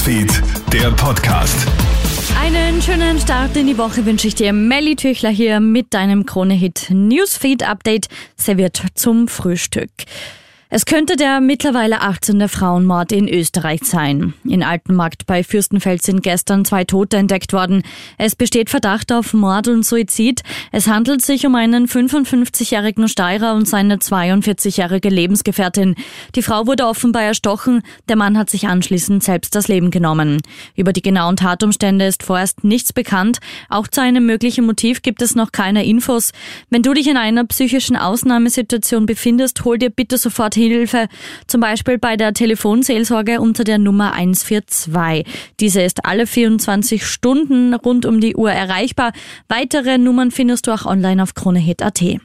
Newsfeed, der Podcast. Einen schönen Start in die Woche wünsche ich dir. Melly Tüchler hier mit deinem Krone-Hit Newsfeed Update serviert zum Frühstück. Es könnte der mittlerweile 18. Frauenmord in Österreich sein. In Altenmarkt bei Fürstenfeld sind gestern zwei Tote entdeckt worden. Es besteht Verdacht auf Mord und Suizid. Es handelt sich um einen 55-jährigen Steirer und seine 42-jährige Lebensgefährtin. Die Frau wurde offenbar erstochen. Der Mann hat sich anschließend selbst das Leben genommen. Über die genauen Tatumstände ist vorerst nichts bekannt. Auch zu einem möglichen Motiv gibt es noch keine Infos. Wenn du dich in einer psychischen Ausnahmesituation befindest, hol dir bitte sofort Hilfe, zum Beispiel bei der Telefonseelsorge unter der Nummer 142. Diese ist alle 24 Stunden rund um die Uhr erreichbar. Weitere Nummern findest du auch online auf kronehit.at.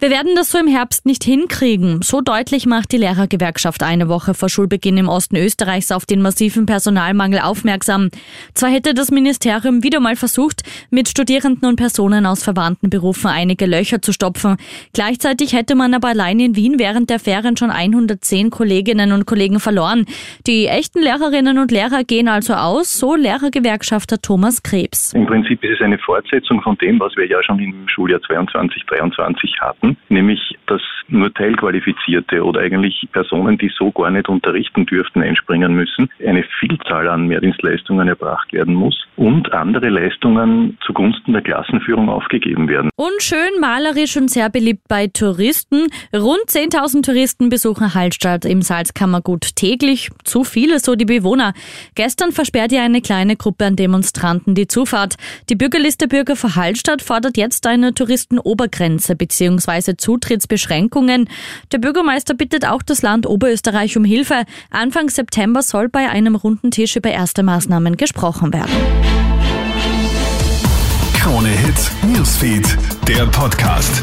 Wir werden das so im Herbst nicht hinkriegen. So deutlich macht die Lehrergewerkschaft eine Woche vor Schulbeginn im Osten Österreichs auf den massiven Personalmangel aufmerksam. Zwar hätte das Ministerium wieder mal versucht, mit Studierenden und Personen aus verwandten Berufen einige Löcher zu stopfen. Gleichzeitig hätte man aber allein in Wien während der Ferien schon 110 Kolleginnen und Kollegen verloren. Die echten Lehrerinnen und Lehrer gehen also aus, so Lehrergewerkschafter Thomas Krebs. Im Prinzip ist es eine Fortsetzung von dem, was wir ja schon im Schuljahr 22, 23 hatten hatten, nämlich dass nur teilqualifizierte oder eigentlich Personen, die so gar nicht unterrichten dürften, einspringen müssen, eine Vielzahl an Mehrdienstleistungen erbracht werden muss und andere Leistungen zugunsten der Klassenführung aufgegeben werden. Und schön malerisch und sehr beliebt bei Touristen. Rund 10.000 Touristen besuchen Hallstatt im Salzkammergut täglich. Zu viele, so die Bewohner. Gestern versperrt ja eine kleine Gruppe an Demonstranten die Zufahrt. Die Bürgerliste Bürger für Hallstatt fordert jetzt eine Touristenobergrenze bzw bzw. Zutrittsbeschränkungen. Der Bürgermeister bittet auch das Land Oberösterreich um Hilfe. Anfang September soll bei einem runden Tisch über erste Maßnahmen gesprochen werden. Krone Hits, Newsfeed, der Podcast.